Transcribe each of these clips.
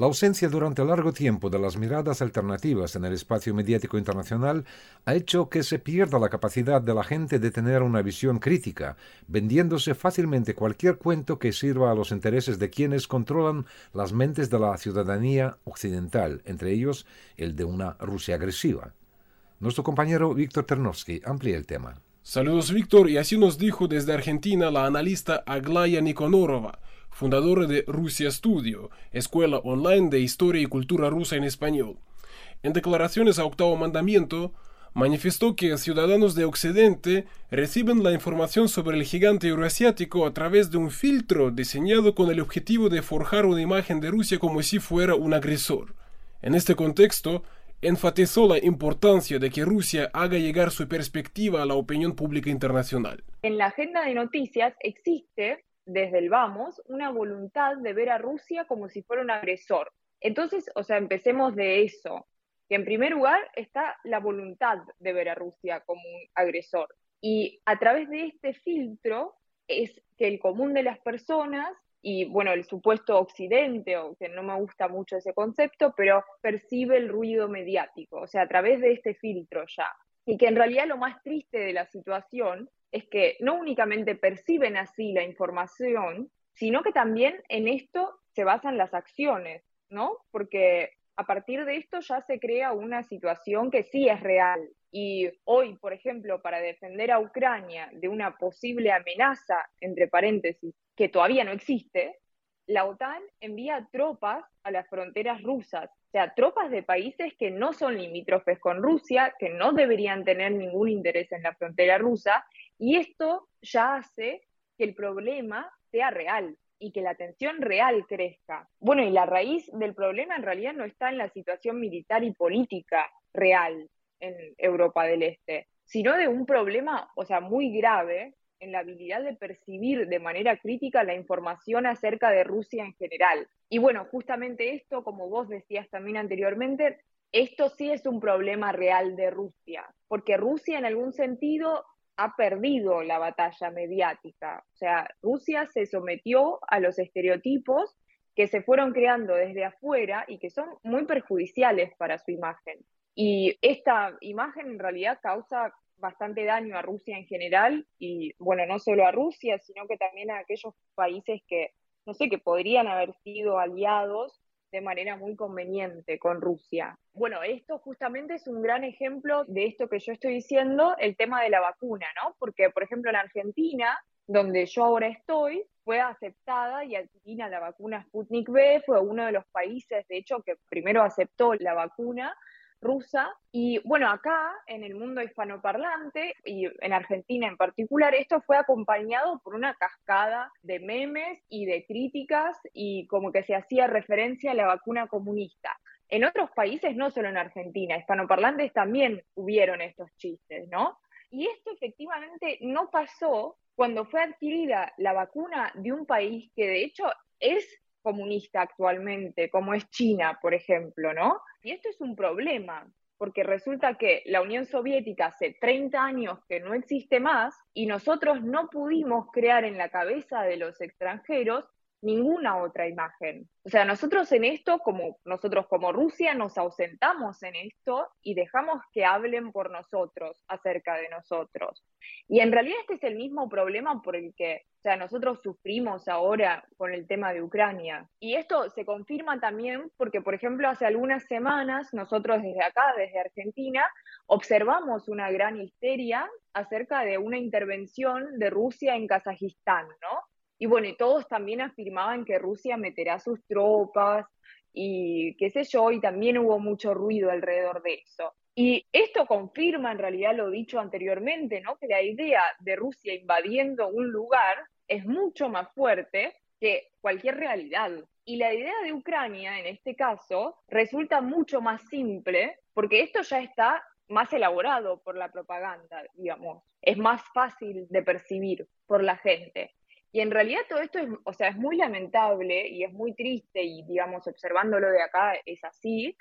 La ausencia durante largo tiempo de las miradas alternativas en el espacio mediático internacional ha hecho que se pierda la capacidad de la gente de tener una visión crítica, vendiéndose fácilmente cualquier cuento que sirva a los intereses de quienes controlan las mentes de la ciudadanía occidental, entre ellos el de una Rusia agresiva. Nuestro compañero Víctor Ternovsky amplía el tema. Saludos Víctor, y así nos dijo desde Argentina la analista Aglaya Nikonorova fundadora de Rusia Studio, escuela online de historia y cultura rusa en español. En declaraciones a Octavo Mandamiento, manifestó que ciudadanos de Occidente reciben la información sobre el gigante euroasiático a través de un filtro diseñado con el objetivo de forjar una imagen de Rusia como si fuera un agresor. En este contexto, enfatizó la importancia de que Rusia haga llegar su perspectiva a la opinión pública internacional. En la agenda de noticias existe desde el vamos una voluntad de ver a Rusia como si fuera un agresor. Entonces, o sea, empecemos de eso, que en primer lugar está la voluntad de ver a Rusia como un agresor. Y a través de este filtro es que el común de las personas y bueno, el supuesto occidente, o que no me gusta mucho ese concepto, pero percibe el ruido mediático, o sea, a través de este filtro ya. Y que en realidad lo más triste de la situación es que no únicamente perciben así la información, sino que también en esto se basan las acciones, ¿no? Porque a partir de esto ya se crea una situación que sí es real. Y hoy, por ejemplo, para defender a Ucrania de una posible amenaza, entre paréntesis, que todavía no existe, la OTAN envía tropas a las fronteras rusas, o sea, tropas de países que no son limítrofes con Rusia, que no deberían tener ningún interés en la frontera rusa, y esto ya hace que el problema sea real y que la tensión real crezca. Bueno, y la raíz del problema en realidad no está en la situación militar y política real en Europa del Este, sino de un problema, o sea, muy grave en la habilidad de percibir de manera crítica la información acerca de Rusia en general. Y bueno, justamente esto, como vos decías también anteriormente, esto sí es un problema real de Rusia, porque Rusia en algún sentido ha perdido la batalla mediática. O sea, Rusia se sometió a los estereotipos que se fueron creando desde afuera y que son muy perjudiciales para su imagen. Y esta imagen en realidad causa bastante daño a Rusia en general y, bueno, no solo a Rusia, sino que también a aquellos países que, no sé, que podrían haber sido aliados de manera muy conveniente con Rusia. Bueno, esto justamente es un gran ejemplo de esto que yo estoy diciendo, el tema de la vacuna, ¿no? Porque, por ejemplo, en Argentina, donde yo ahora estoy, fue aceptada y adquirida la vacuna Sputnik V, fue uno de los países, de hecho, que primero aceptó la vacuna rusa. Y bueno, acá en el mundo hispanoparlante y en Argentina en particular, esto fue acompañado por una cascada de memes y de críticas y como que se hacía referencia a la vacuna comunista. En otros países, no solo en Argentina, hispanoparlantes también hubieron estos chistes, ¿no? Y esto efectivamente no pasó cuando fue adquirida la vacuna de un país que de hecho es comunista actualmente, como es China, por ejemplo, ¿no? Y esto es un problema, porque resulta que la Unión Soviética hace 30 años que no existe más y nosotros no pudimos crear en la cabeza de los extranjeros ninguna otra imagen. O sea, nosotros en esto, como nosotros como Rusia, nos ausentamos en esto y dejamos que hablen por nosotros acerca de nosotros. Y en realidad este es el mismo problema por el que o sea, nosotros sufrimos ahora con el tema de Ucrania. Y esto se confirma también porque, por ejemplo, hace algunas semanas nosotros desde acá, desde Argentina, observamos una gran histeria acerca de una intervención de Rusia en Kazajistán, ¿no? Y bueno, y todos también afirmaban que Rusia meterá sus tropas y qué sé yo, y también hubo mucho ruido alrededor de eso. Y esto confirma en realidad lo dicho anteriormente, ¿no? Que la idea de Rusia invadiendo un lugar es mucho más fuerte que cualquier realidad. Y la idea de Ucrania, en este caso, resulta mucho más simple porque esto ya está más elaborado por la propaganda, digamos. Es más fácil de percibir por la gente. Y en realidad todo esto es, o sea, es muy lamentable y es muy triste y, digamos, observándolo de acá es así,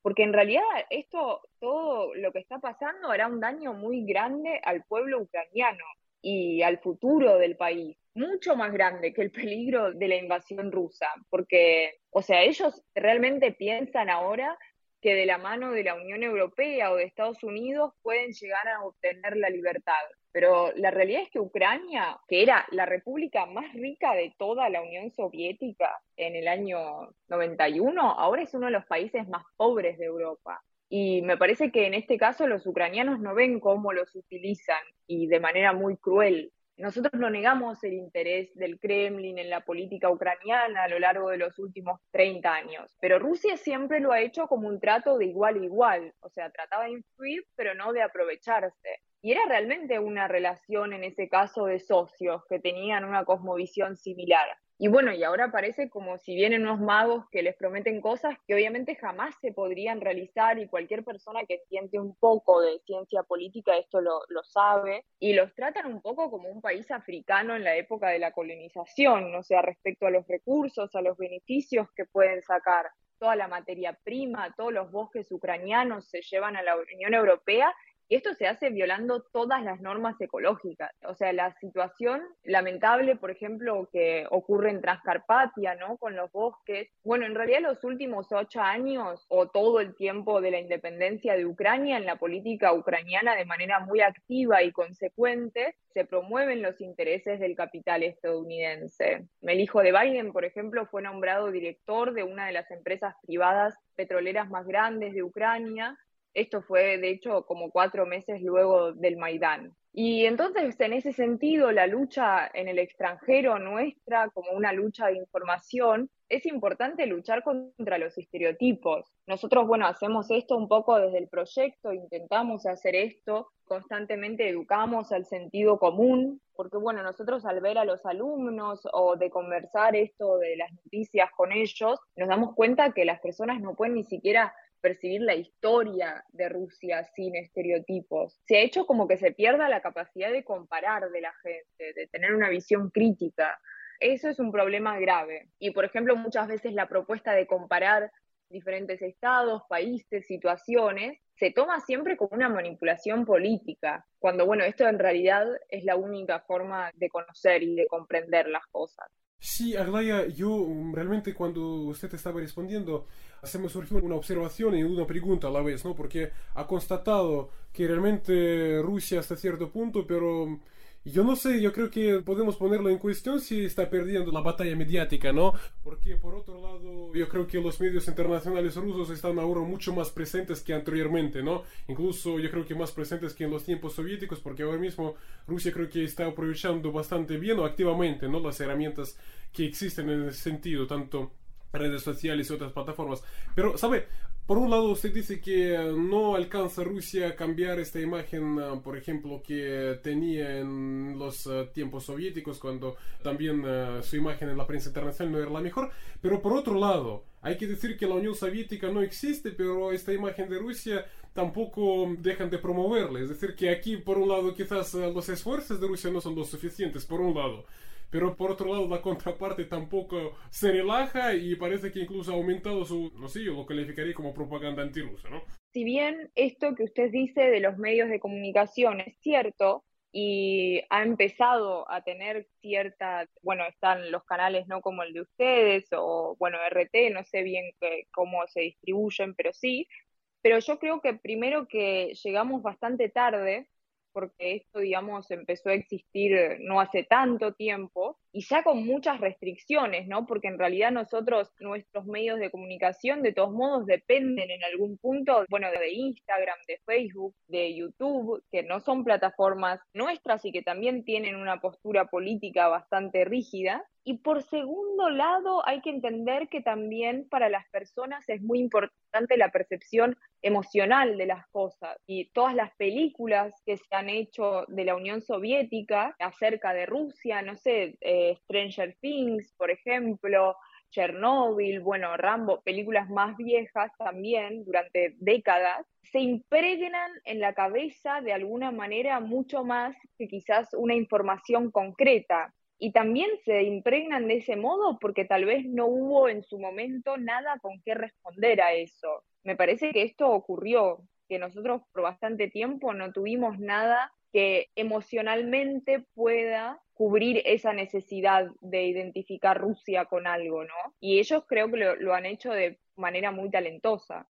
porque en realidad esto, todo lo que está pasando hará un daño muy grande al pueblo ucraniano y al futuro del país, mucho más grande que el peligro de la invasión rusa, porque, o sea, ellos realmente piensan ahora que de la mano de la Unión Europea o de Estados Unidos pueden llegar a obtener la libertad. Pero la realidad es que Ucrania, que era la república más rica de toda la Unión Soviética en el año 91, ahora es uno de los países más pobres de Europa. Y me parece que en este caso los ucranianos no ven cómo los utilizan y de manera muy cruel. Nosotros no negamos el interés del Kremlin en la política ucraniana a lo largo de los últimos 30 años, pero Rusia siempre lo ha hecho como un trato de igual a igual, o sea, trataba de influir, pero no de aprovecharse. Y era realmente una relación en ese caso de socios que tenían una cosmovisión similar. Y bueno, y ahora parece como si vienen unos magos que les prometen cosas que obviamente jamás se podrían realizar y cualquier persona que entiende un poco de ciencia política esto lo, lo sabe. Y los tratan un poco como un país africano en la época de la colonización, o sea, respecto a los recursos, a los beneficios que pueden sacar toda la materia prima, todos los bosques ucranianos se llevan a la Unión Europea y esto se hace violando todas las normas ecológicas. O sea, la situación lamentable, por ejemplo, que ocurre en Transcarpatia, ¿no? Con los bosques. Bueno, en realidad los últimos ocho años o todo el tiempo de la independencia de Ucrania en la política ucraniana de manera muy activa y consecuente se promueven los intereses del capital estadounidense. El hijo de Biden, por ejemplo, fue nombrado director de una de las empresas privadas petroleras más grandes de Ucrania esto fue, de hecho, como cuatro meses luego del Maidán. Y entonces, en ese sentido, la lucha en el extranjero nuestra, como una lucha de información, es importante luchar contra los estereotipos. Nosotros, bueno, hacemos esto un poco desde el proyecto, intentamos hacer esto, constantemente educamos al sentido común, porque, bueno, nosotros al ver a los alumnos o de conversar esto de las noticias con ellos, nos damos cuenta que las personas no pueden ni siquiera percibir la historia de Rusia sin estereotipos. Se ha hecho como que se pierda la capacidad de comparar de la gente, de tener una visión crítica. Eso es un problema grave. Y, por ejemplo, muchas veces la propuesta de comparar diferentes estados, países, situaciones, se toma siempre como una manipulación política, cuando, bueno, esto en realidad es la única forma de conocer y de comprender las cosas. Sí, Aglaya, yo mm, realmente cuando usted estaba respondiendo, se me surgió una observación y una pregunta a la vez, ¿no? Porque ha constatado que realmente Rusia hasta cierto punto, pero yo no sé, yo creo que podemos ponerlo en cuestión si está perdiendo la batalla mediática, ¿no? Porque por otro lado, yo creo que los medios internacionales rusos están ahora mucho más presentes que anteriormente, ¿no? Incluso yo creo que más presentes que en los tiempos soviéticos, porque ahora mismo Rusia creo que está aprovechando bastante bien o activamente, ¿no? Las herramientas que existen en ese sentido, tanto redes sociales y otras plataformas. Pero, ¿sabe? Por un lado, usted dice que eh, no alcanza Rusia a cambiar esta imagen, eh, por ejemplo, que tenía en los eh, tiempos soviéticos, cuando también su imagen en la prensa internacional no era la mejor. Pero por otro lado, hay que decir que la Unión Soviética no existe, pero esta imagen de Rusia tampoco dejan de promoverla. Es decir, que aquí, por un lado, quizás los esfuerzos de Rusia no son los suficientes, por un lado pero por otro lado la contraparte tampoco se relaja y parece que incluso ha aumentado su, no sé, yo lo calificaría como propaganda antirusa, ¿no? Si bien esto que usted dice de los medios de comunicación es cierto, y ha empezado a tener cierta, bueno, están los canales no como el de ustedes o, bueno, RT, no sé bien cómo se distribuyen, pero sí, pero yo creo que primero que llegamos bastante tarde porque esto, digamos, empezó a existir eh, no hace tanto tiempo y ya con muchas restricciones, ¿no? Porque en realidad nosotros, nuestros medios de comunicación, de todos modos, dependen en algún punto, bueno, de Instagram, de Facebook, de YouTube, que no son plataformas nuestras y que también tienen una postura política bastante rígida. Y por segundo lado, hay que entender que también para las personas es muy importante la percepción emocional de las cosas. Y todas las películas que se han hecho de la Unión Soviética acerca de Rusia, no sé, eh, Stranger Things, por ejemplo, Chernobyl, bueno, Rambo, películas más viejas también durante décadas, se impregnan en la cabeza de alguna manera mucho más que quizás una información concreta. y también se impregnan de ese modo porque tal vez no hubo en su momento nada con qué responder a eso. Me parece que esto ocurrió, que nosotros por bastante tiempo no tuvimos nada que emocionalmente pueda cubrir esa necesidad de identificar Rusia con algo, ¿no? Y ellos creo que lo, lo han hecho de manera muy talentosa.